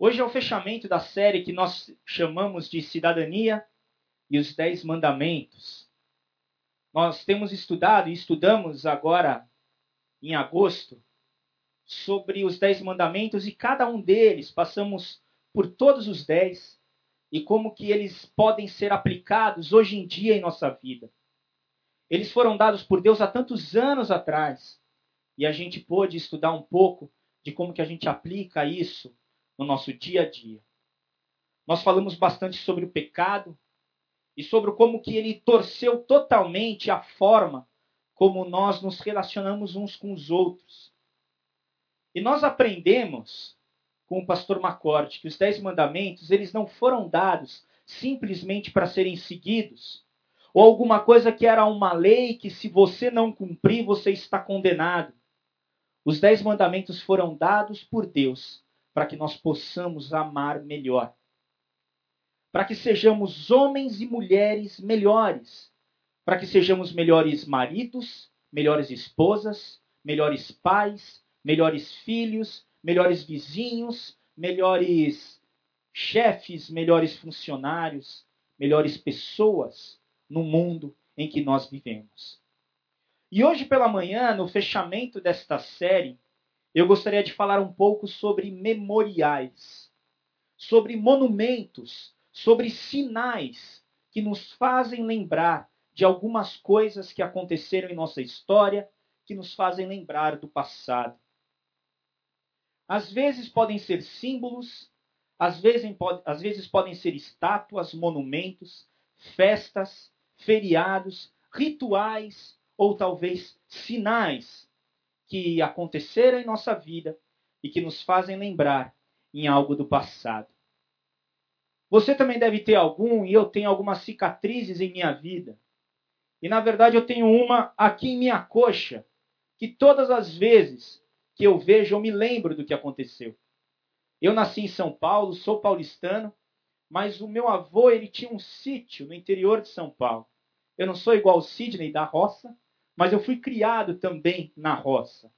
Hoje é o fechamento da série que nós chamamos de Cidadania e os Dez Mandamentos. Nós temos estudado e estudamos agora, em agosto, sobre os Dez Mandamentos e cada um deles passamos por todos os dez e como que eles podem ser aplicados hoje em dia em nossa vida. Eles foram dados por Deus há tantos anos atrás e a gente pôde estudar um pouco de como que a gente aplica isso no nosso dia a dia. Nós falamos bastante sobre o pecado e sobre como que ele torceu totalmente a forma como nós nos relacionamos uns com os outros. E nós aprendemos com o pastor Macorte que os dez mandamentos eles não foram dados simplesmente para serem seguidos, ou alguma coisa que era uma lei que se você não cumprir você está condenado. Os dez mandamentos foram dados por Deus para que nós possamos amar melhor. Para que sejamos homens e mulheres melhores. Para que sejamos melhores maridos, melhores esposas, melhores pais, melhores filhos, melhores vizinhos, melhores chefes, melhores funcionários, melhores pessoas no mundo em que nós vivemos. E hoje pela manhã, no fechamento desta série, eu gostaria de falar um pouco sobre memoriais, sobre monumentos, sobre sinais que nos fazem lembrar de algumas coisas que aconteceram em nossa história, que nos fazem lembrar do passado. Às vezes podem ser símbolos, às vezes, às vezes podem ser estátuas, monumentos, festas, feriados, rituais ou talvez sinais que aconteceram em nossa vida e que nos fazem lembrar em algo do passado. Você também deve ter algum, e eu tenho algumas cicatrizes em minha vida. E na verdade eu tenho uma aqui em minha coxa, que todas as vezes que eu vejo eu me lembro do que aconteceu. Eu nasci em São Paulo, sou paulistano, mas o meu avô ele tinha um sítio no interior de São Paulo. Eu não sou igual o Sidney da roça, mas eu fui criado também na roça.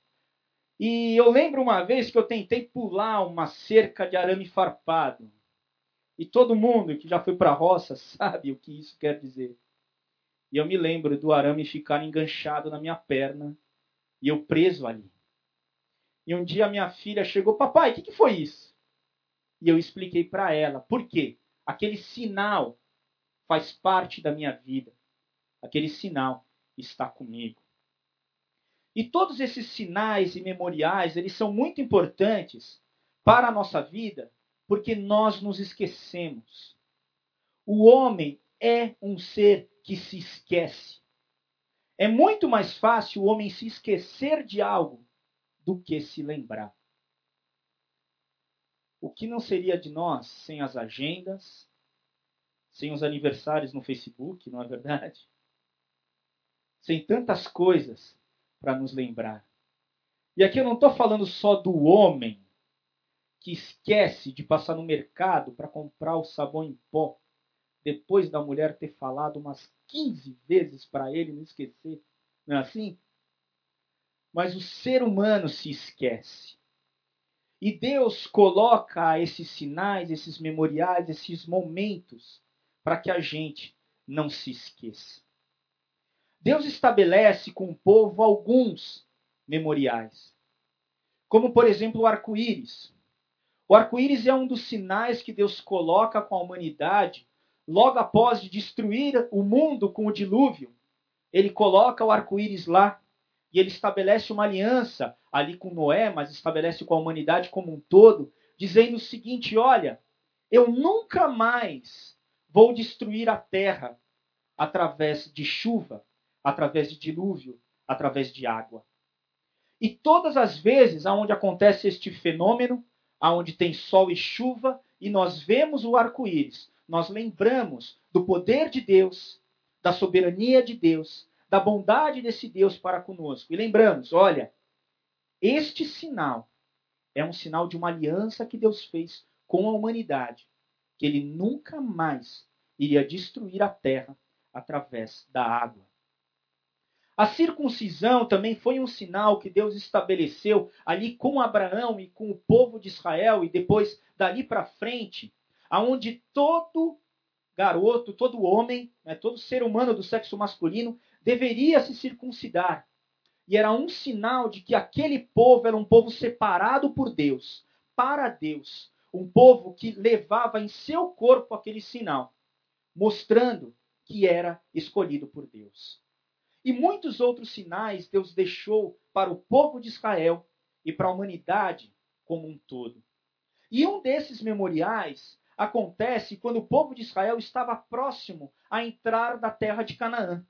E eu lembro uma vez que eu tentei pular uma cerca de arame farpado. E todo mundo que já foi para a roça sabe o que isso quer dizer. E eu me lembro do arame ficar enganchado na minha perna e eu preso ali. E um dia minha filha chegou, papai, o que, que foi isso? E eu expliquei para ela, por quê? Aquele sinal faz parte da minha vida. Aquele sinal está comigo. E todos esses sinais e memoriais, eles são muito importantes para a nossa vida, porque nós nos esquecemos. O homem é um ser que se esquece. É muito mais fácil o homem se esquecer de algo do que se lembrar. O que não seria de nós sem as agendas, sem os aniversários no Facebook, não é verdade? Sem tantas coisas para nos lembrar. E aqui eu não estou falando só do homem que esquece de passar no mercado para comprar o sabão em pó, depois da mulher ter falado umas 15 vezes para ele não esquecer. Não é assim? Mas o ser humano se esquece. E Deus coloca esses sinais, esses memoriais, esses momentos para que a gente não se esqueça. Deus estabelece com o povo alguns memoriais, como por exemplo o arco-íris. O arco-íris é um dos sinais que Deus coloca com a humanidade logo após de destruir o mundo com o dilúvio. Ele coloca o arco-íris lá e ele estabelece uma aliança ali com Noé, mas estabelece com a humanidade como um todo, dizendo o seguinte: olha, eu nunca mais vou destruir a terra através de chuva, através de dilúvio, através de água. E todas as vezes aonde acontece este fenômeno, aonde tem sol e chuva, e nós vemos o arco-íris, nós lembramos do poder de Deus, da soberania de Deus, da bondade desse Deus para conosco. E lembramos, olha, este sinal é um sinal de uma aliança que Deus fez com a humanidade, que ele nunca mais iria destruir a terra através da água. A circuncisão também foi um sinal que Deus estabeleceu ali com Abraão e com o povo de Israel e depois dali para frente, aonde todo garoto, todo homem, né, todo ser humano do sexo masculino deveria se circuncidar. E era um sinal de que aquele povo era um povo separado por Deus, para Deus, um povo que levava em seu corpo aquele sinal, mostrando que era escolhido por Deus. E muitos outros sinais Deus deixou para o povo de Israel e para a humanidade como um todo. E um desses memoriais acontece quando o povo de Israel estava próximo a entrar na terra de Canaã.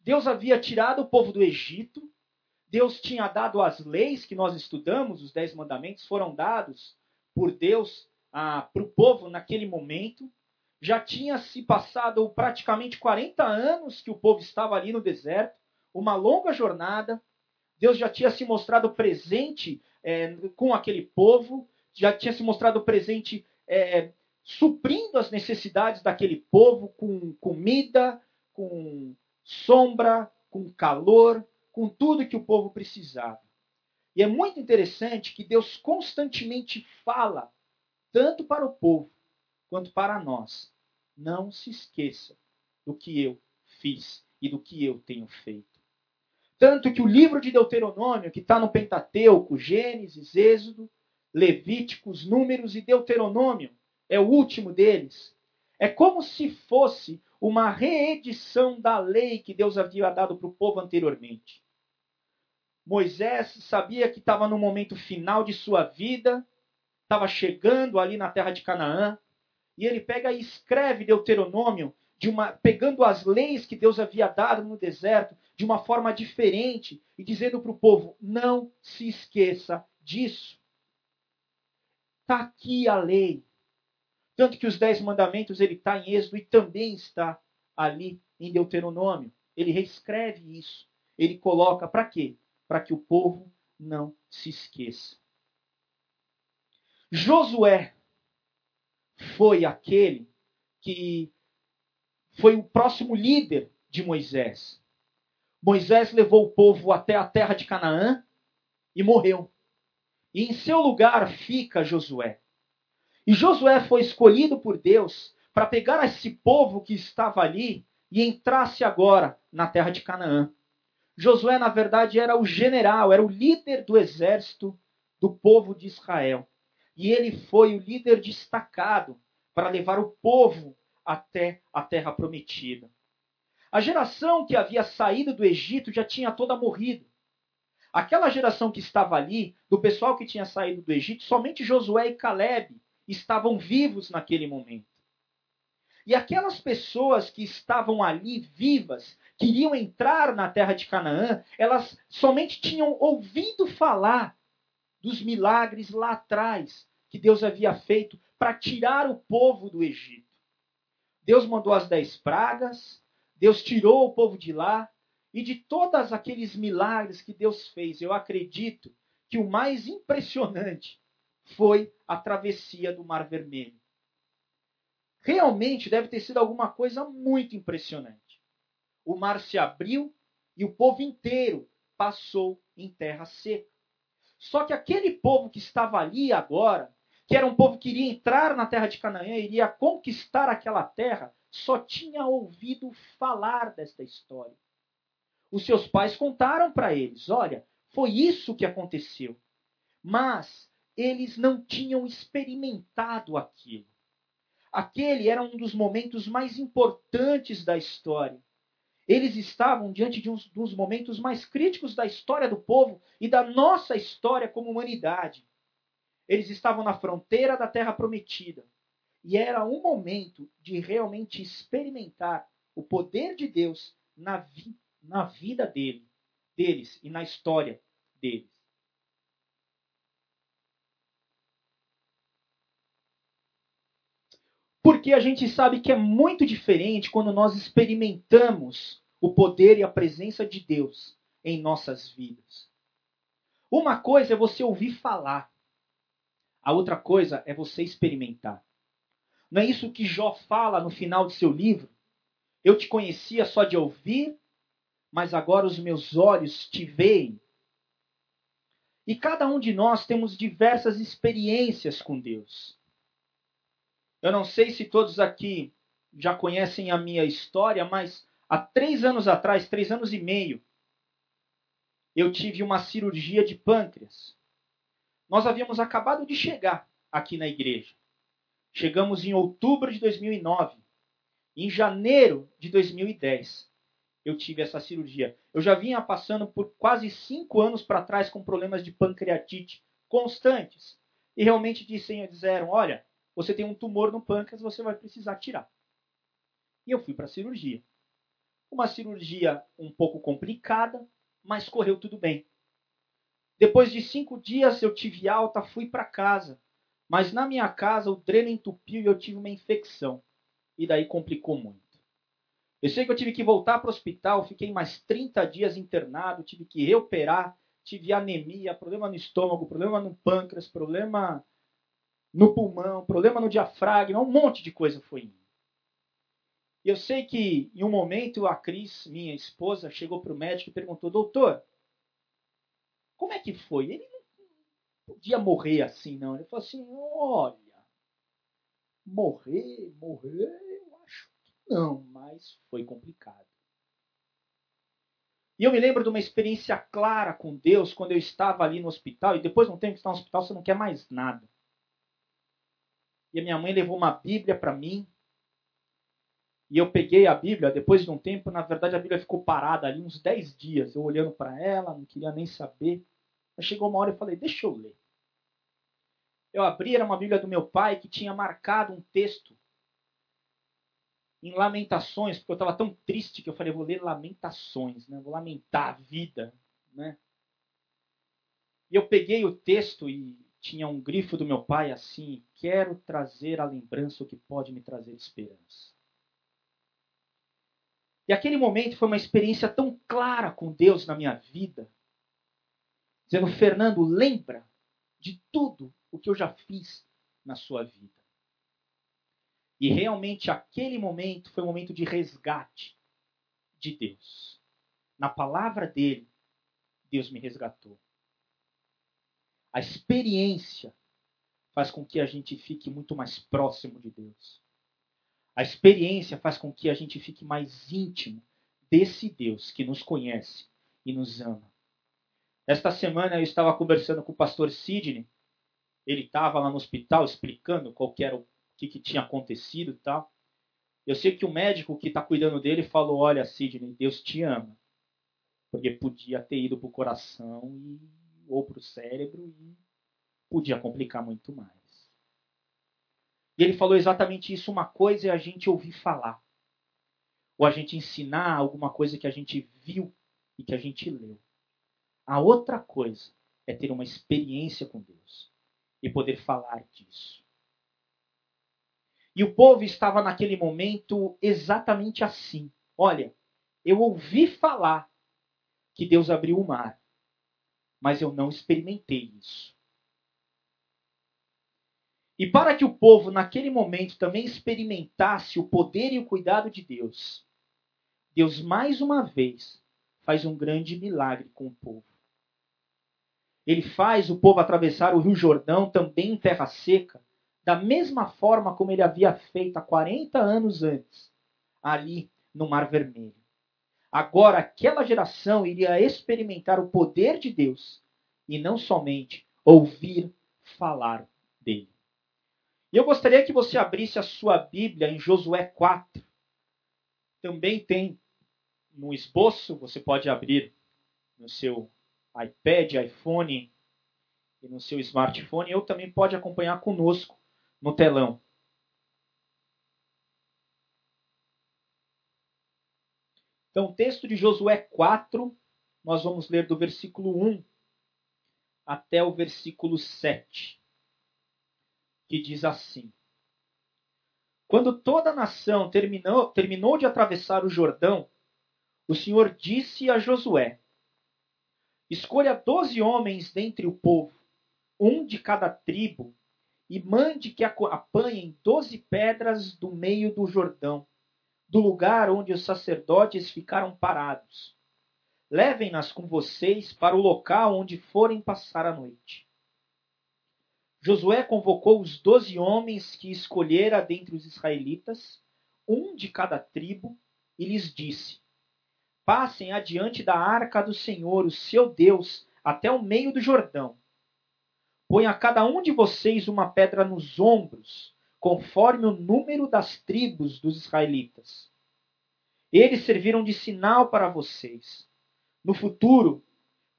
Deus havia tirado o povo do Egito, Deus tinha dado as leis que nós estudamos, os dez mandamentos foram dados por Deus ah, para o povo naquele momento já tinha se passado praticamente 40 anos que o povo estava ali no deserto, uma longa jornada. Deus já tinha se mostrado presente é, com aquele povo, já tinha se mostrado presente é, suprindo as necessidades daquele povo com comida, com sombra, com calor, com tudo que o povo precisava. E é muito interessante que Deus constantemente fala, tanto para o povo quanto para nós, não se esqueça do que eu fiz e do que eu tenho feito. Tanto que o livro de Deuteronômio, que está no Pentateuco, Gênesis, Êxodo, Levíticos, Números e Deuteronômio, é o último deles. É como se fosse uma reedição da lei que Deus havia dado para o povo anteriormente. Moisés sabia que estava no momento final de sua vida, estava chegando ali na terra de Canaã, e ele pega e escreve Deuteronômio de uma, pegando as leis que Deus havia dado no deserto de uma forma diferente e dizendo para o povo: não se esqueça disso. Está aqui a lei. Tanto que os dez mandamentos ele está em Êxodo e também está ali em Deuteronômio. Ele reescreve isso. Ele coloca para quê? Para que o povo não se esqueça. Josué foi aquele que foi o próximo líder de Moisés. Moisés levou o povo até a terra de Canaã e morreu. E em seu lugar fica Josué. E Josué foi escolhido por Deus para pegar esse povo que estava ali e entrasse agora na terra de Canaã. Josué, na verdade, era o general, era o líder do exército do povo de Israel. E ele foi o líder destacado para levar o povo até a terra prometida. A geração que havia saído do Egito já tinha toda morrido. Aquela geração que estava ali, do pessoal que tinha saído do Egito, somente Josué e Caleb estavam vivos naquele momento. E aquelas pessoas que estavam ali vivas, queriam entrar na terra de Canaã, elas somente tinham ouvido falar dos milagres lá atrás que Deus havia feito para tirar o povo do Egito. Deus mandou as dez pragas, Deus tirou o povo de lá, e de todos aqueles milagres que Deus fez, eu acredito que o mais impressionante foi a travessia do Mar Vermelho. Realmente deve ter sido alguma coisa muito impressionante. O mar se abriu e o povo inteiro passou em terra seca. Só que aquele povo que estava ali agora, que era um povo que iria entrar na terra de Canaã, iria conquistar aquela terra, só tinha ouvido falar desta história. Os seus pais contaram para eles: olha, foi isso que aconteceu. Mas eles não tinham experimentado aquilo. Aquele era um dos momentos mais importantes da história. Eles estavam diante de um dos momentos mais críticos da história do povo e da nossa história como humanidade. Eles estavam na fronteira da terra prometida. E era um momento de realmente experimentar o poder de Deus na, vi na vida dele, deles e na história deles. Porque a gente sabe que é muito diferente quando nós experimentamos o poder e a presença de Deus em nossas vidas. Uma coisa é você ouvir falar, a outra coisa é você experimentar. Não é isso que Jó fala no final de seu livro? Eu te conhecia só de ouvir, mas agora os meus olhos te veem. E cada um de nós temos diversas experiências com Deus. Eu não sei se todos aqui já conhecem a minha história, mas há três anos atrás, três anos e meio, eu tive uma cirurgia de pâncreas. Nós havíamos acabado de chegar aqui na igreja. Chegamos em outubro de 2009. Em janeiro de 2010, eu tive essa cirurgia. Eu já vinha passando por quase cinco anos para trás com problemas de pancreatite constantes. E realmente disseram: olha, você tem um tumor no pâncreas, você vai precisar tirar. E eu fui para a cirurgia. Uma cirurgia um pouco complicada, mas correu tudo bem. Depois de cinco dias eu tive alta, fui para casa. Mas na minha casa o dreno entupiu e eu tive uma infecção. E daí complicou muito. Eu sei que eu tive que voltar para o hospital, fiquei mais 30 dias internado, tive que reoperar, tive anemia, problema no estômago, problema no pâncreas, problema no pulmão, problema no diafragma, um monte de coisa foi indo. Eu sei que em um momento a Cris, minha esposa, chegou para o médico e perguntou: Doutor, como é que foi? Ele não podia morrer assim, não. Ele falou assim: Olha, morrer, morrer, não, mas foi complicado. E eu me lembro de uma experiência clara com Deus quando eu estava ali no hospital, e depois de um tempo que está no hospital, você não quer mais nada. E a minha mãe levou uma Bíblia para mim, e eu peguei a Bíblia, depois de um tempo, na verdade a Bíblia ficou parada ali uns 10 dias, eu olhando para ela, não queria nem saber. Mas chegou uma hora e falei, deixa eu ler. Eu abri, era uma Bíblia do meu pai que tinha marcado um texto em Lamentações, porque eu estava tão triste que eu falei, vou ler Lamentações, né? vou lamentar a vida. Né? E eu peguei o texto e tinha um grifo do meu pai assim: quero trazer a lembrança o que pode me trazer esperança. E aquele momento foi uma experiência tão clara com Deus na minha vida, dizendo: Fernando, lembra de tudo o que eu já fiz na sua vida. E realmente aquele momento foi um momento de resgate de Deus. Na palavra dele, Deus me resgatou. A experiência faz com que a gente fique muito mais próximo de Deus. A experiência faz com que a gente fique mais íntimo desse Deus que nos conhece e nos ama. Esta semana eu estava conversando com o pastor Sidney. Ele estava lá no hospital explicando qual era o que, que tinha acontecido e tal. Eu sei que o médico que está cuidando dele falou: Olha, Sidney, Deus te ama. Porque podia ter ido para o coração e, ou para o cérebro e podia complicar muito mais. E ele falou exatamente isso: uma coisa é a gente ouvir falar, ou a gente ensinar alguma coisa que a gente viu e que a gente leu. A outra coisa é ter uma experiência com Deus e poder falar disso. E o povo estava naquele momento exatamente assim. Olha, eu ouvi falar que Deus abriu o mar, mas eu não experimentei isso. E para que o povo naquele momento também experimentasse o poder e o cuidado de Deus, Deus mais uma vez faz um grande milagre com o povo. Ele faz o povo atravessar o Rio Jordão também em terra seca, da mesma forma como ele havia feito há 40 anos antes, ali no Mar Vermelho. Agora, aquela geração iria experimentar o poder de Deus e não somente ouvir falar dele. E eu gostaria que você abrisse a sua Bíblia em Josué 4. Também tem no esboço, você pode abrir no seu iPad, iPhone e no seu smartphone, ou também pode acompanhar conosco no telão. Então, o texto de Josué 4, nós vamos ler do versículo 1 até o versículo 7, que diz assim: Quando toda a nação terminou, terminou de atravessar o Jordão, o Senhor disse a Josué: Escolha doze homens dentre o povo, um de cada tribo, e mande que apanhem doze pedras do meio do Jordão, do lugar onde os sacerdotes ficaram parados, Levem-nas com vocês para o local onde forem passar a noite. Josué convocou os doze homens que escolhera dentre os israelitas, um de cada tribo, e lhes disse: Passem adiante da arca do Senhor, o seu Deus, até o meio do Jordão. Põe a cada um de vocês uma pedra nos ombros, conforme o número das tribos dos israelitas. Eles serviram de sinal para vocês. No futuro,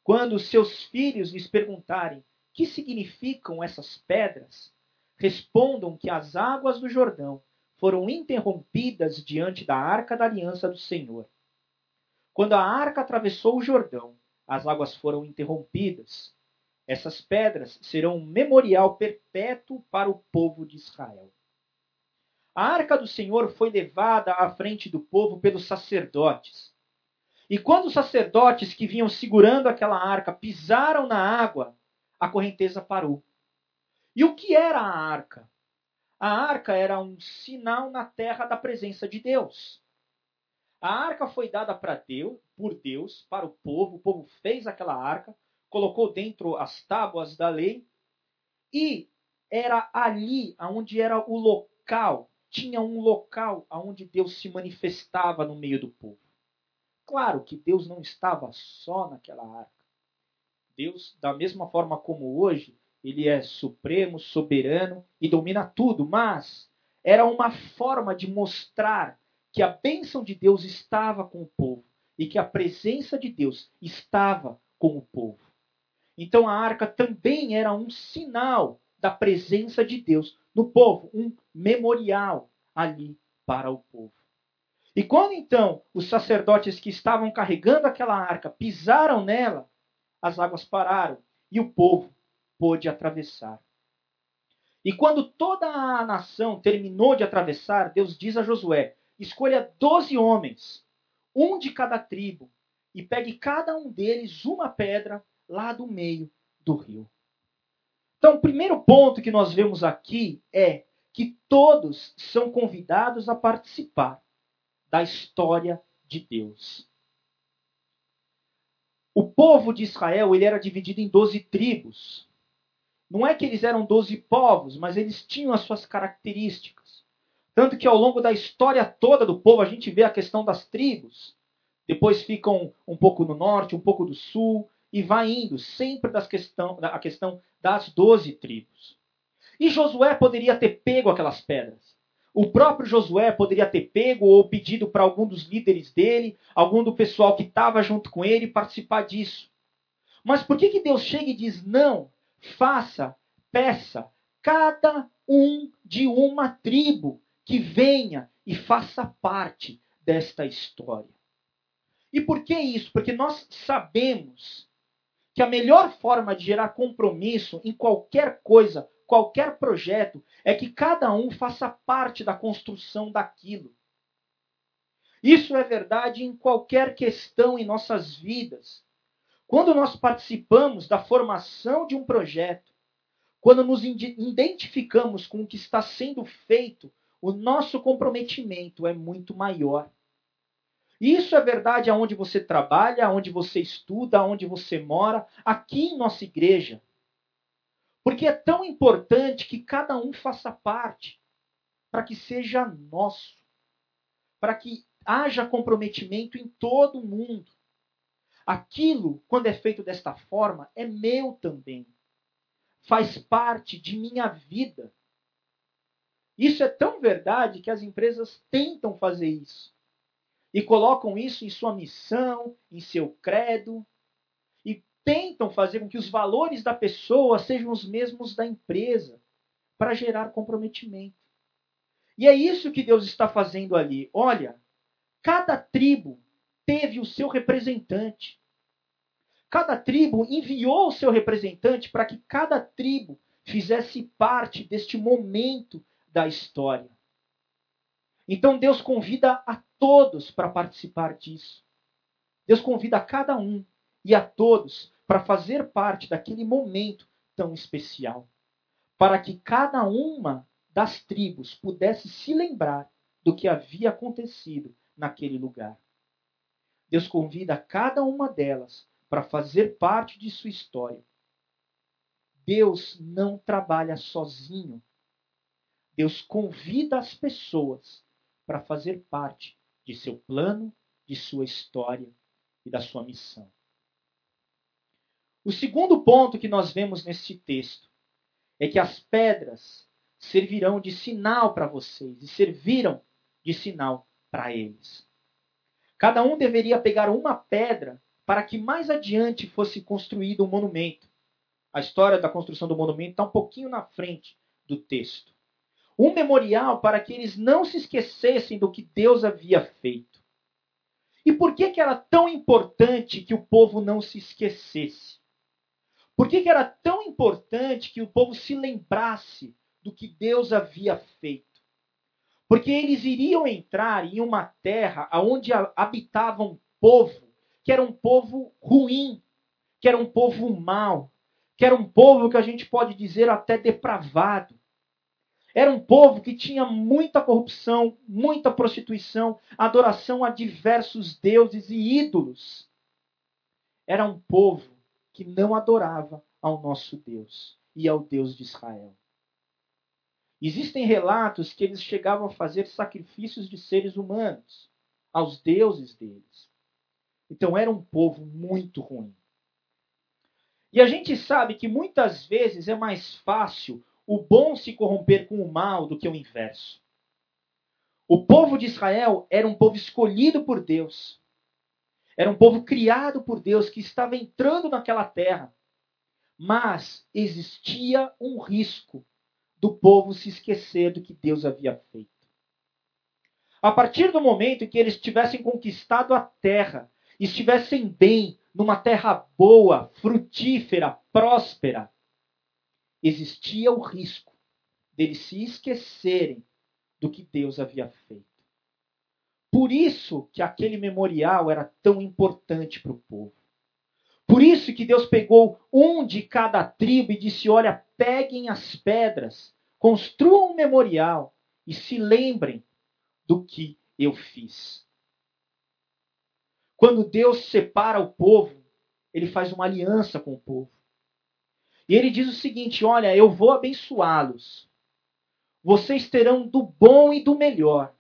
quando seus filhos lhes perguntarem que significam essas pedras, respondam que as águas do Jordão foram interrompidas diante da arca da aliança do Senhor. Quando a arca atravessou o Jordão, as águas foram interrompidas. Essas pedras serão um memorial perpétuo para o povo de Israel. A arca do Senhor foi levada à frente do povo pelos sacerdotes. E quando os sacerdotes que vinham segurando aquela arca pisaram na água, a correnteza parou. E o que era a arca? A arca era um sinal na terra da presença de Deus. A arca foi dada para Deus, por Deus, para o povo. O povo fez aquela arca, colocou dentro as tábuas da lei e era ali onde era o local, tinha um local onde Deus se manifestava no meio do povo. Claro que Deus não estava só naquela arca. Deus, da mesma forma como hoje, ele é supremo, soberano e domina tudo, mas era uma forma de mostrar que a bênção de Deus estava com o povo e que a presença de Deus estava com o povo. Então a arca também era um sinal da presença de Deus no povo, um memorial ali para o povo. E quando então os sacerdotes que estavam carregando aquela arca pisaram nela, as águas pararam e o povo pôde atravessar. E quando toda a nação terminou de atravessar, Deus diz a Josué: escolha doze homens, um de cada tribo, e pegue cada um deles uma pedra lá do meio do rio. Então, o primeiro ponto que nós vemos aqui é que todos são convidados a participar da história de Deus. O povo de Israel ele era dividido em doze tribos. Não é que eles eram doze povos, mas eles tinham as suas características. Tanto que ao longo da história toda do povo, a gente vê a questão das tribos. Depois ficam um pouco no norte, um pouco do sul, e vai indo sempre das questão, a questão das doze tribos. E Josué poderia ter pego aquelas pedras. O próprio Josué poderia ter pego ou pedido para algum dos líderes dele, algum do pessoal que estava junto com ele, participar disso. Mas por que, que Deus chega e diz: não, faça, peça, cada um de uma tribo que venha e faça parte desta história? E por que isso? Porque nós sabemos que a melhor forma de gerar compromisso em qualquer coisa qualquer projeto, é que cada um faça parte da construção daquilo. Isso é verdade em qualquer questão em nossas vidas. Quando nós participamos da formação de um projeto, quando nos identificamos com o que está sendo feito, o nosso comprometimento é muito maior. Isso é verdade aonde você trabalha, aonde você estuda, aonde você mora, aqui em nossa igreja. Porque é tão importante que cada um faça parte, para que seja nosso, para que haja comprometimento em todo mundo. Aquilo, quando é feito desta forma, é meu também. Faz parte de minha vida. Isso é tão verdade que as empresas tentam fazer isso. E colocam isso em sua missão, em seu credo, tentam fazer com que os valores da pessoa sejam os mesmos da empresa, para gerar comprometimento. E é isso que Deus está fazendo ali. Olha, cada tribo teve o seu representante. Cada tribo enviou o seu representante para que cada tribo fizesse parte deste momento da história. Então Deus convida a todos para participar disso. Deus convida a cada um e a todos para fazer parte daquele momento tão especial, para que cada uma das tribos pudesse se lembrar do que havia acontecido naquele lugar. Deus convida cada uma delas para fazer parte de sua história. Deus não trabalha sozinho. Deus convida as pessoas para fazer parte de seu plano, de sua história e da sua missão. O segundo ponto que nós vemos neste texto é que as pedras servirão de sinal para vocês e serviram de sinal para eles. Cada um deveria pegar uma pedra para que mais adiante fosse construído um monumento. A história da construção do monumento está um pouquinho na frente do texto. Um memorial para que eles não se esquecessem do que Deus havia feito. E por que, que era tão importante que o povo não se esquecesse? Por que, que era tão importante que o povo se lembrasse do que Deus havia feito? Porque eles iriam entrar em uma terra onde habitava um povo que era um povo ruim, que era um povo mau, que era um povo que a gente pode dizer até depravado. Era um povo que tinha muita corrupção, muita prostituição, adoração a diversos deuses e ídolos. Era um povo que não adorava ao nosso Deus e ao Deus de Israel. Existem relatos que eles chegavam a fazer sacrifícios de seres humanos aos deuses deles. Então era um povo muito ruim. E a gente sabe que muitas vezes é mais fácil o bom se corromper com o mal do que o inverso. O povo de Israel era um povo escolhido por Deus. Era um povo criado por Deus que estava entrando naquela terra. Mas existia um risco do povo se esquecer do que Deus havia feito. A partir do momento em que eles tivessem conquistado a terra, estivessem bem, numa terra boa, frutífera, próspera, existia o risco deles se esquecerem do que Deus havia feito. Por isso que aquele memorial era tão importante para o povo. Por isso que Deus pegou um de cada tribo e disse: Olha, peguem as pedras, construam um memorial e se lembrem do que eu fiz. Quando Deus separa o povo, ele faz uma aliança com o povo. E ele diz o seguinte: Olha, eu vou abençoá-los. Vocês terão do bom e do melhor.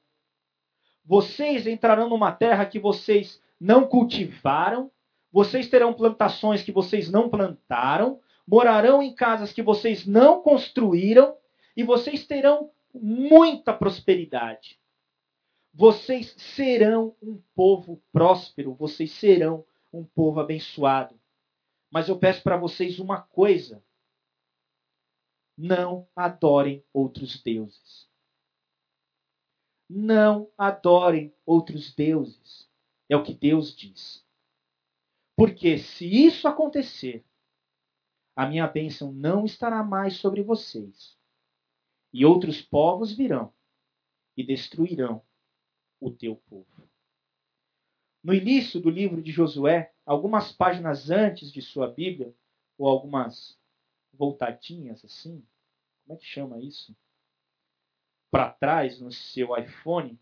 Vocês entrarão numa terra que vocês não cultivaram, vocês terão plantações que vocês não plantaram, morarão em casas que vocês não construíram, e vocês terão muita prosperidade. Vocês serão um povo próspero, vocês serão um povo abençoado. Mas eu peço para vocês uma coisa: não adorem outros deuses. Não adorem outros deuses. É o que Deus diz. Porque se isso acontecer, a minha bênção não estará mais sobre vocês. E outros povos virão e destruirão o teu povo. No início do livro de Josué, algumas páginas antes de sua Bíblia, ou algumas voltadinhas assim, como é que chama isso? Para trás no seu iPhone,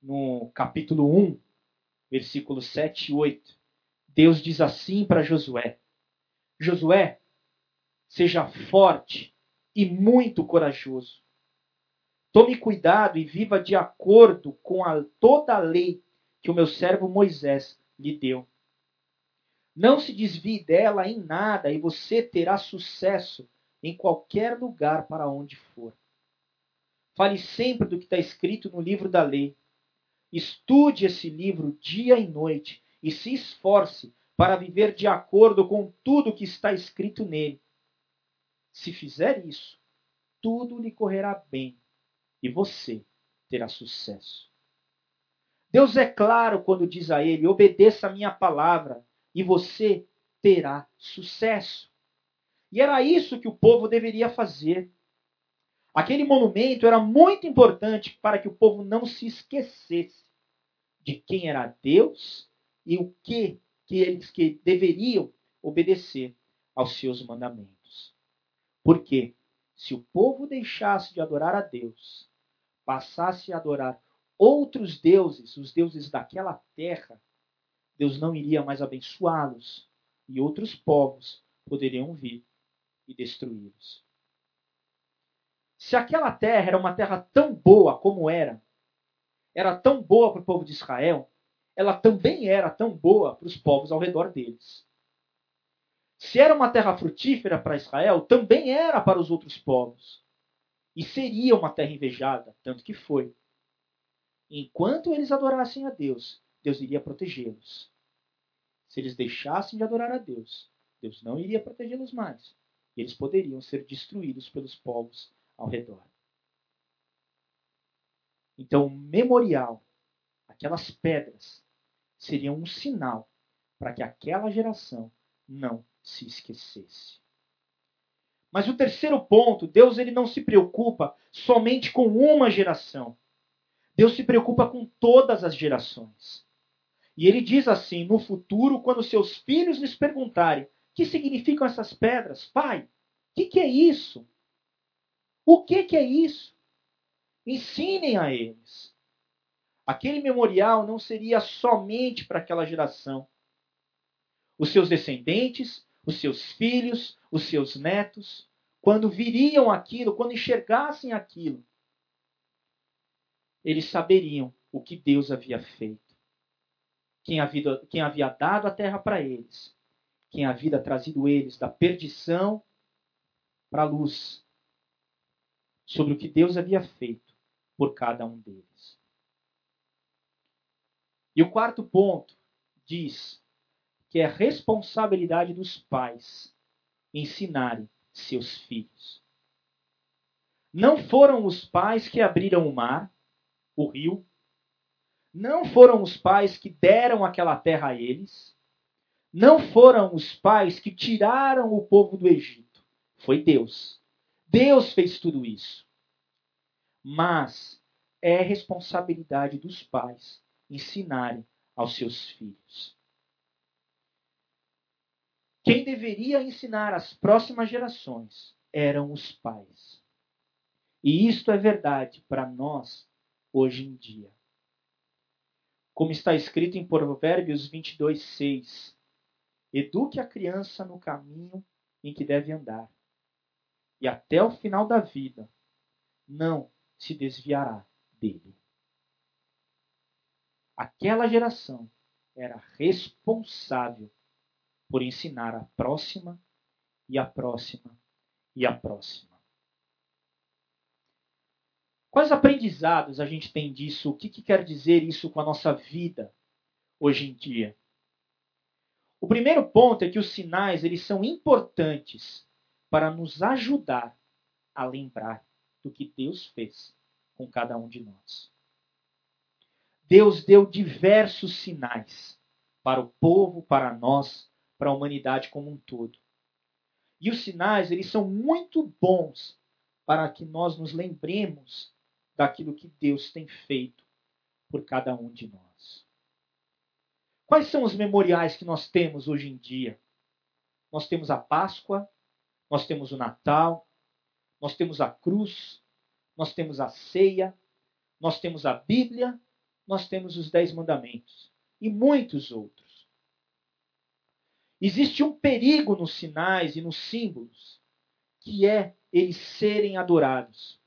no capítulo 1, versículos 7 e 8, Deus diz assim para Josué: Josué, seja forte e muito corajoso. Tome cuidado e viva de acordo com a, toda a lei que o meu servo Moisés lhe deu. Não se desvie dela em nada e você terá sucesso em qualquer lugar para onde for. Fale sempre do que está escrito no livro da lei. Estude esse livro dia e noite e se esforce para viver de acordo com tudo que está escrito nele. Se fizer isso, tudo lhe correrá bem e você terá sucesso. Deus é claro quando diz a ele: obedeça a minha palavra e você terá sucesso. E era isso que o povo deveria fazer. Aquele monumento era muito importante para que o povo não se esquecesse de quem era Deus e o que, que eles que deveriam obedecer aos seus mandamentos. Porque se o povo deixasse de adorar a Deus, passasse a adorar outros deuses, os deuses daquela terra, Deus não iria mais abençoá-los e outros povos poderiam vir e destruí-los. Se aquela terra era uma terra tão boa como era, era tão boa para o povo de Israel, ela também era tão boa para os povos ao redor deles. Se era uma terra frutífera para Israel, também era para os outros povos. E seria uma terra invejada, tanto que foi. Enquanto eles adorassem a Deus, Deus iria protegê-los. Se eles deixassem de adorar a Deus, Deus não iria protegê-los mais. E eles poderiam ser destruídos pelos povos ao redor. Então, o memorial, aquelas pedras, seriam um sinal para que aquela geração não se esquecesse. Mas o terceiro ponto, Deus ele não se preocupa somente com uma geração. Deus se preocupa com todas as gerações. E ele diz assim: no futuro, quando seus filhos lhes perguntarem: que significam essas pedras? Pai, o que, que, é isso? O que, que é isso? Ensinem a eles. Aquele memorial não seria somente para aquela geração. Os seus descendentes, os seus filhos, os seus netos, quando viriam aquilo, quando enxergassem aquilo, eles saberiam o que Deus havia feito. Quem havia, quem havia dado a terra para eles quem a vida trazido eles da perdição para a luz, sobre o que Deus havia feito por cada um deles. E o quarto ponto diz que é responsabilidade dos pais ensinarem seus filhos. Não foram os pais que abriram o mar, o rio, não foram os pais que deram aquela terra a eles, não foram os pais que tiraram o povo do Egito. Foi Deus. Deus fez tudo isso. Mas é responsabilidade dos pais ensinarem aos seus filhos. Quem deveria ensinar às próximas gerações eram os pais. E isto é verdade para nós hoje em dia. Como está escrito em Provérbios 22, 6. Eduque a criança no caminho em que deve andar, e até o final da vida não se desviará dele. Aquela geração era responsável por ensinar a próxima e a próxima e a próxima. Quais aprendizados a gente tem disso? O que, que quer dizer isso com a nossa vida hoje em dia? O primeiro ponto é que os sinais eles são importantes para nos ajudar a lembrar do que Deus fez com cada um de nós. Deus deu diversos sinais para o povo, para nós, para a humanidade como um todo. E os sinais, eles são muito bons para que nós nos lembremos daquilo que Deus tem feito por cada um de nós. Quais são os memoriais que nós temos hoje em dia? Nós temos a Páscoa, nós temos o Natal, nós temos a cruz, nós temos a ceia, nós temos a Bíblia, nós temos os Dez Mandamentos e muitos outros. Existe um perigo nos sinais e nos símbolos, que é eles serem adorados.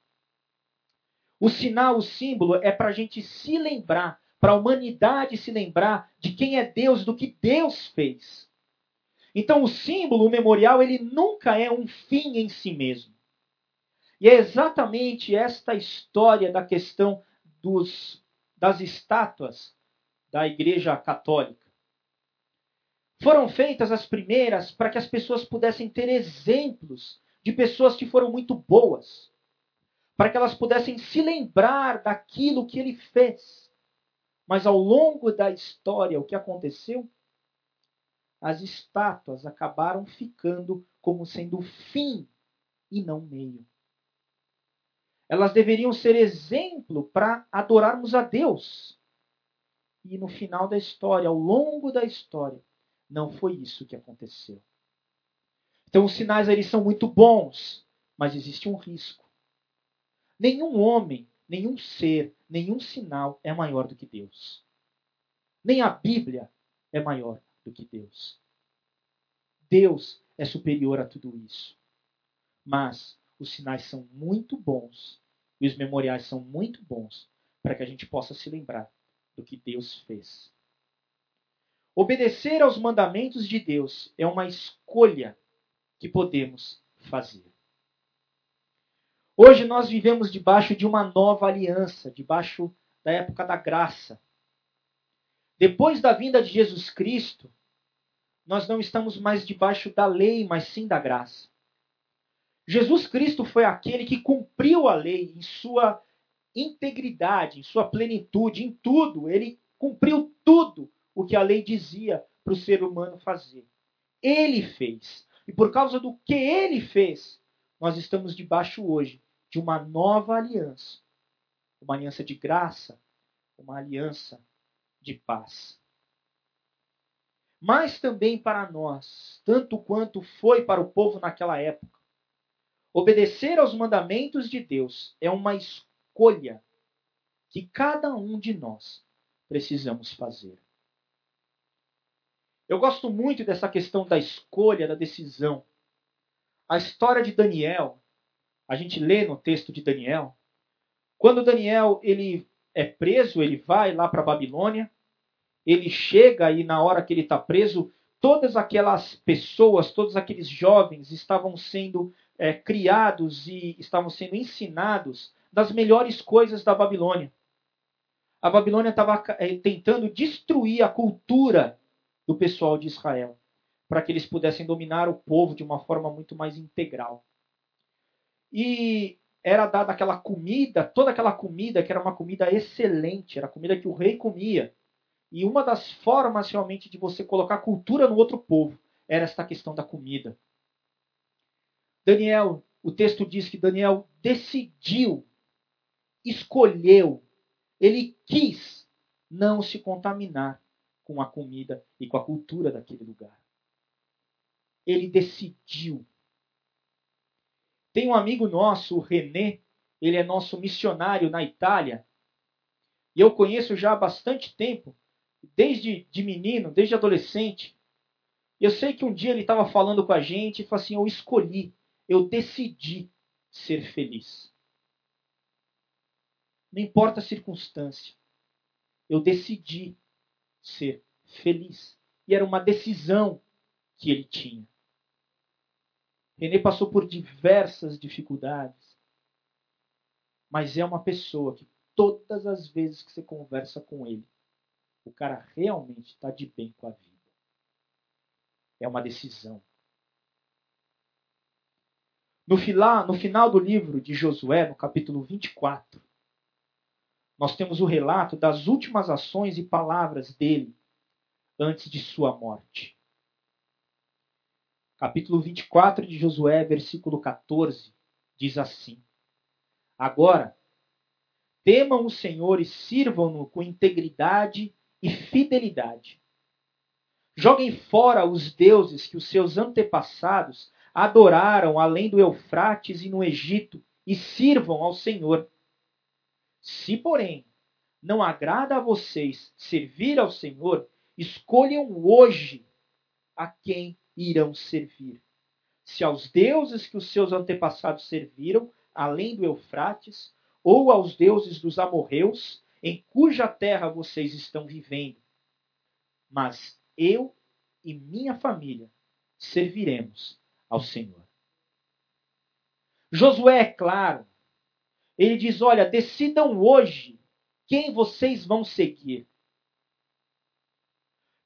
O sinal, o símbolo, é para a gente se lembrar para a humanidade se lembrar de quem é Deus, do que Deus fez. Então o símbolo, o memorial, ele nunca é um fim em si mesmo. E é exatamente esta história da questão dos, das estátuas da Igreja Católica. Foram feitas as primeiras para que as pessoas pudessem ter exemplos de pessoas que foram muito boas, para que elas pudessem se lembrar daquilo que ele fez. Mas ao longo da história, o que aconteceu? As estátuas acabaram ficando como sendo fim e não meio. Elas deveriam ser exemplo para adorarmos a Deus. E no final da história, ao longo da história, não foi isso que aconteceu. Então os sinais eles são muito bons, mas existe um risco. Nenhum homem nenhum ser, nenhum sinal é maior do que Deus. Nem a Bíblia é maior do que Deus. Deus é superior a tudo isso. Mas os sinais são muito bons e os memoriais são muito bons para que a gente possa se lembrar do que Deus fez. Obedecer aos mandamentos de Deus é uma escolha que podemos fazer. Hoje nós vivemos debaixo de uma nova aliança, debaixo da época da graça. Depois da vinda de Jesus Cristo, nós não estamos mais debaixo da lei, mas sim da graça. Jesus Cristo foi aquele que cumpriu a lei em sua integridade, em sua plenitude, em tudo. Ele cumpriu tudo o que a lei dizia para o ser humano fazer. Ele fez. E por causa do que ele fez, nós estamos debaixo hoje de uma nova aliança. Uma aliança de graça, uma aliança de paz. Mas também para nós, tanto quanto foi para o povo naquela época, obedecer aos mandamentos de Deus é uma escolha que cada um de nós precisamos fazer. Eu gosto muito dessa questão da escolha, da decisão. A história de Daniel, a gente lê no texto de Daniel, quando Daniel ele é preso, ele vai lá para Babilônia, ele chega e na hora que ele está preso, todas aquelas pessoas, todos aqueles jovens estavam sendo é, criados e estavam sendo ensinados das melhores coisas da Babilônia. A Babilônia estava é, tentando destruir a cultura do pessoal de Israel, para que eles pudessem dominar o povo de uma forma muito mais integral. E era dada aquela comida, toda aquela comida que era uma comida excelente, era comida que o rei comia. E uma das formas realmente de você colocar cultura no outro povo era esta questão da comida. Daniel, o texto diz que Daniel decidiu, escolheu, ele quis não se contaminar com a comida e com a cultura daquele lugar. Ele decidiu. Tem um amigo nosso, o René, ele é nosso missionário na Itália. E eu conheço já há bastante tempo, desde de menino, desde adolescente. Eu sei que um dia ele estava falando com a gente e falou assim: Eu escolhi, eu decidi ser feliz. Não importa a circunstância, eu decidi ser feliz. E era uma decisão que ele tinha. René passou por diversas dificuldades, mas é uma pessoa que todas as vezes que você conversa com ele, o cara realmente está de bem com a vida. É uma decisão. No no final do livro de Josué, no capítulo 24, nós temos o relato das últimas ações e palavras dele antes de sua morte. Capítulo 24 de Josué, versículo 14, diz assim: Agora, temam o Senhor e sirvam-no com integridade e fidelidade. Joguem fora os deuses que os seus antepassados adoraram além do Eufrates e no Egito e sirvam ao Senhor. Se, porém, não agrada a vocês servir ao Senhor, escolham hoje a quem irão servir. Se aos deuses que os seus antepassados serviram, além do Eufrates, ou aos deuses dos amorreus, em cuja terra vocês estão vivendo. Mas eu e minha família serviremos ao Senhor. Josué é claro ele diz: olha, decidam hoje quem vocês vão seguir.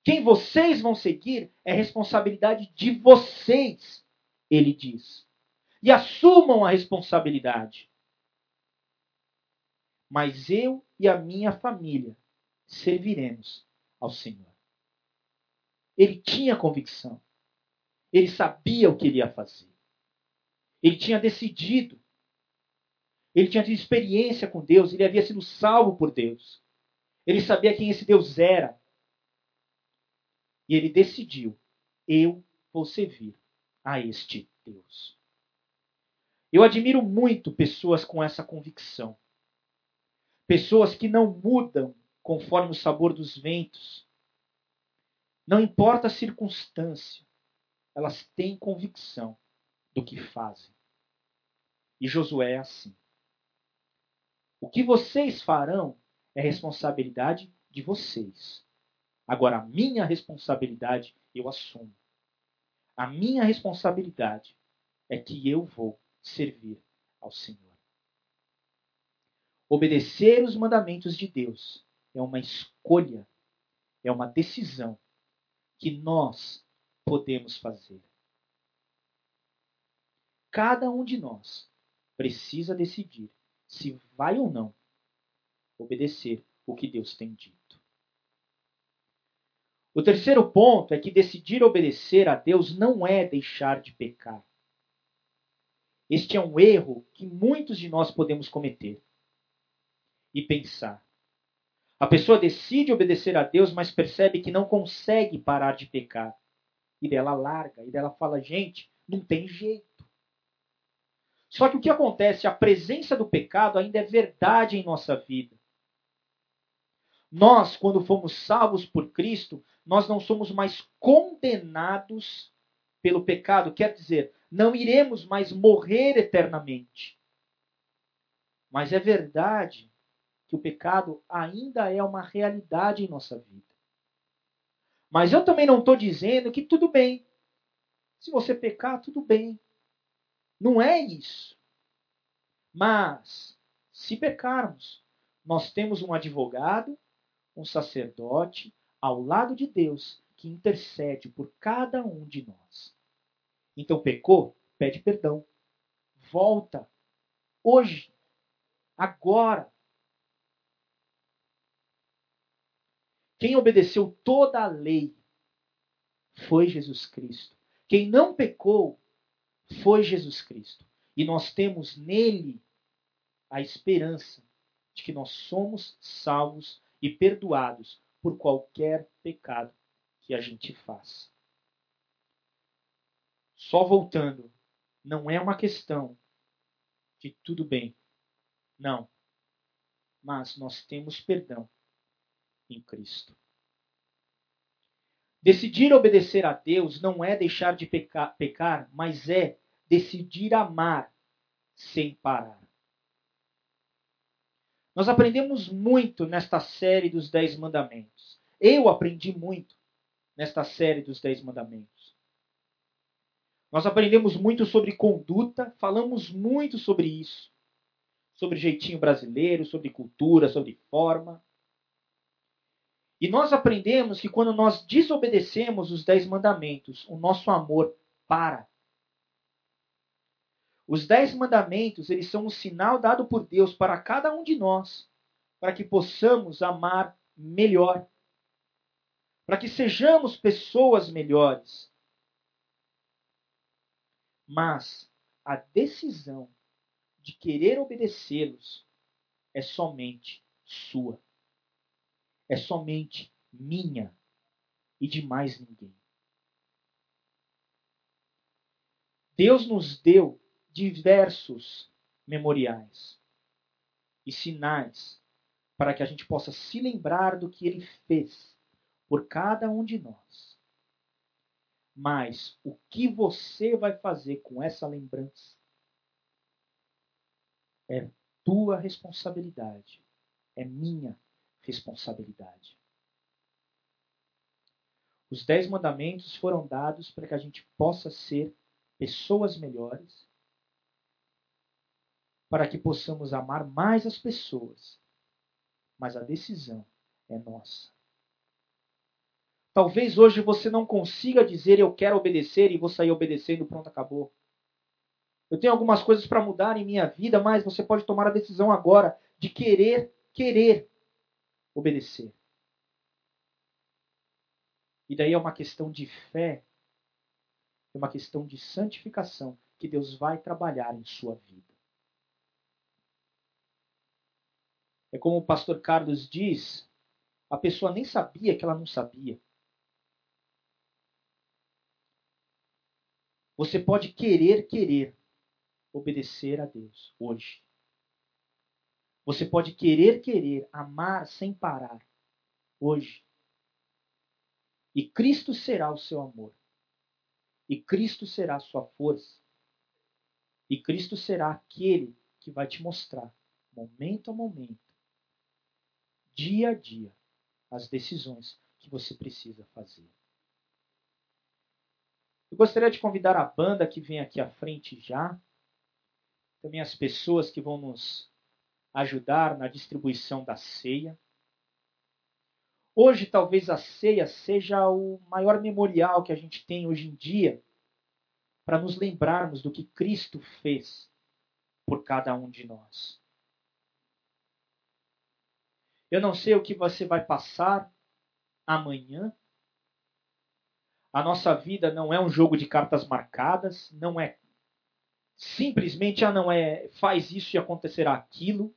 Quem vocês vão seguir é responsabilidade de vocês, ele diz. E assumam a responsabilidade. Mas eu e a minha família serviremos ao Senhor. Ele tinha convicção. Ele sabia o que ele ia fazer. Ele tinha decidido. Ele tinha tido experiência com Deus, ele havia sido salvo por Deus. Ele sabia quem esse Deus era. E ele decidiu: eu vou servir a este Deus. Eu admiro muito pessoas com essa convicção. Pessoas que não mudam conforme o sabor dos ventos. Não importa a circunstância, elas têm convicção do que fazem. E Josué é assim. O que vocês farão é responsabilidade de vocês. Agora, a minha responsabilidade eu assumo. A minha responsabilidade é que eu vou servir ao Senhor. Obedecer os mandamentos de Deus é uma escolha, é uma decisão que nós podemos fazer. Cada um de nós precisa decidir se vai ou não obedecer o que Deus tem dito. O terceiro ponto é que decidir obedecer a Deus não é deixar de pecar. Este é um erro que muitos de nós podemos cometer e pensar. A pessoa decide obedecer a Deus, mas percebe que não consegue parar de pecar. E dela larga, e dela fala: gente, não tem jeito. Só que o que acontece? A presença do pecado ainda é verdade em nossa vida. Nós, quando fomos salvos por Cristo, nós não somos mais condenados pelo pecado. Quer dizer, não iremos mais morrer eternamente. Mas é verdade que o pecado ainda é uma realidade em nossa vida. Mas eu também não estou dizendo que tudo bem. Se você pecar, tudo bem. Não é isso. Mas, se pecarmos, nós temos um advogado, um sacerdote ao lado de Deus que intercede por cada um de nós. Então, pecou? Pede perdão. Volta. Hoje. Agora. Quem obedeceu toda a lei foi Jesus Cristo. Quem não pecou foi Jesus Cristo. E nós temos nele a esperança de que nós somos salvos e perdoados por qualquer pecado que a gente faça. Só voltando, não é uma questão de tudo bem. Não. Mas nós temos perdão em Cristo. Decidir obedecer a Deus não é deixar de pecar, pecar, mas é decidir amar sem parar. Nós aprendemos muito nesta série dos Dez Mandamentos. Eu aprendi muito nesta série dos Dez Mandamentos. Nós aprendemos muito sobre conduta, falamos muito sobre isso. Sobre jeitinho brasileiro, sobre cultura, sobre forma. E nós aprendemos que quando nós desobedecemos os dez mandamentos, o nosso amor para. Os dez mandamentos, eles são um sinal dado por Deus para cada um de nós, para que possamos amar melhor, para que sejamos pessoas melhores. Mas a decisão de querer obedecê-los é somente sua é somente minha e de mais ninguém. Deus nos deu diversos memoriais e sinais para que a gente possa se lembrar do que ele fez por cada um de nós. Mas o que você vai fazer com essa lembrança é tua responsabilidade, é minha responsabilidade. Os dez mandamentos foram dados para que a gente possa ser pessoas melhores, para que possamos amar mais as pessoas, mas a decisão é nossa. Talvez hoje você não consiga dizer eu quero obedecer e vou sair obedecendo, pronto, acabou. Eu tenho algumas coisas para mudar em minha vida, mas você pode tomar a decisão agora de querer, querer obedecer. E daí é uma questão de fé, é uma questão de santificação que Deus vai trabalhar em sua vida. É como o pastor Carlos diz, a pessoa nem sabia que ela não sabia. Você pode querer, querer obedecer a Deus hoje. Você pode querer, querer amar sem parar hoje. E Cristo será o seu amor. E Cristo será a sua força. E Cristo será aquele que vai te mostrar, momento a momento, dia a dia, as decisões que você precisa fazer. Eu gostaria de convidar a banda que vem aqui à frente já, também as pessoas que vão nos ajudar na distribuição da ceia. Hoje, talvez a ceia seja o maior memorial que a gente tem hoje em dia para nos lembrarmos do que Cristo fez por cada um de nós. Eu não sei o que você vai passar amanhã. A nossa vida não é um jogo de cartas marcadas, não é simplesmente ah não é faz isso e acontecerá aquilo.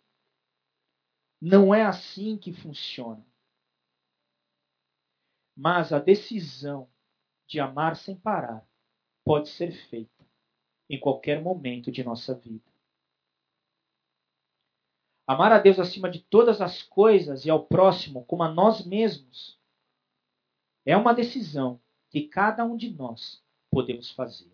Não é assim que funciona. Mas a decisão de amar sem parar pode ser feita em qualquer momento de nossa vida. Amar a Deus acima de todas as coisas e ao próximo como a nós mesmos é uma decisão que cada um de nós podemos fazer.